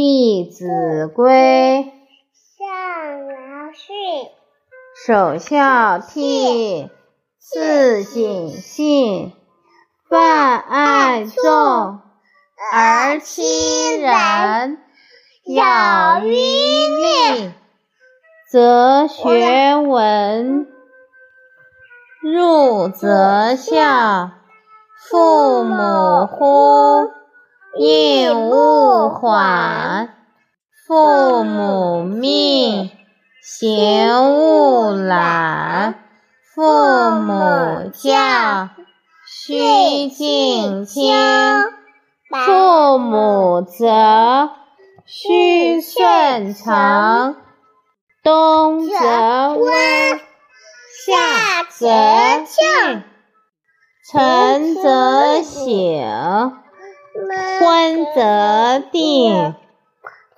弟子规》：上劳训，首孝悌，次谨信，泛爱众，而亲仁。养于利，则学文；入则孝。父母呼，应勿缓；父母命，行勿懒；父母教，须敬听；父母责，须顺承。冬则温，夏则�靜。晨则省，昏则定。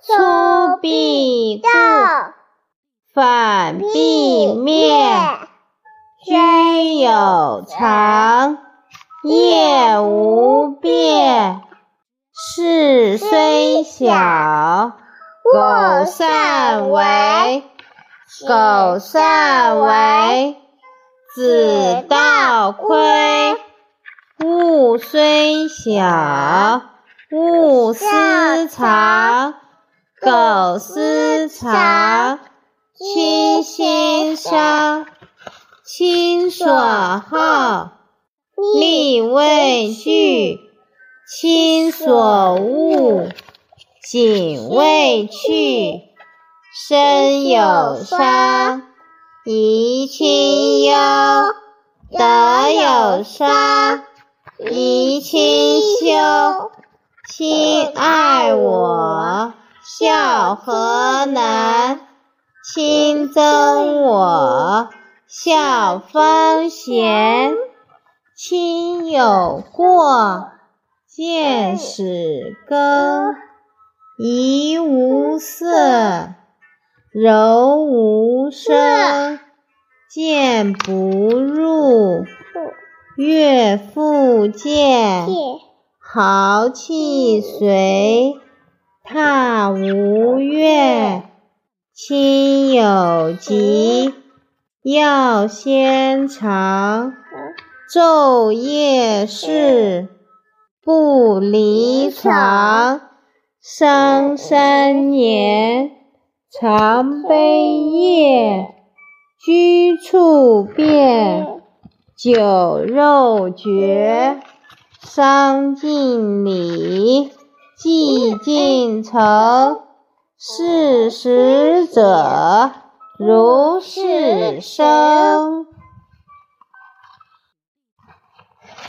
出必告，反必面。居有常，业无变。事虽小，苟善为。苟善为，子道亏。物虽小，勿私藏；苟私藏，亲心伤。亲所好，力为具；亲所恶，谨为去。身有伤，贻亲忧；德有伤。贻亲羞，亲爱我，孝何难？亲憎我，孝方贤。亲有过，谏使更。怡无色，柔无声，谏不入。岳父见，豪气随；踏无怨，亲有疾，药先尝。昼夜侍，不离床。伤三年，常悲咽。居处变。酒肉绝，丧尽礼，祭尽诚。事实者，如是生。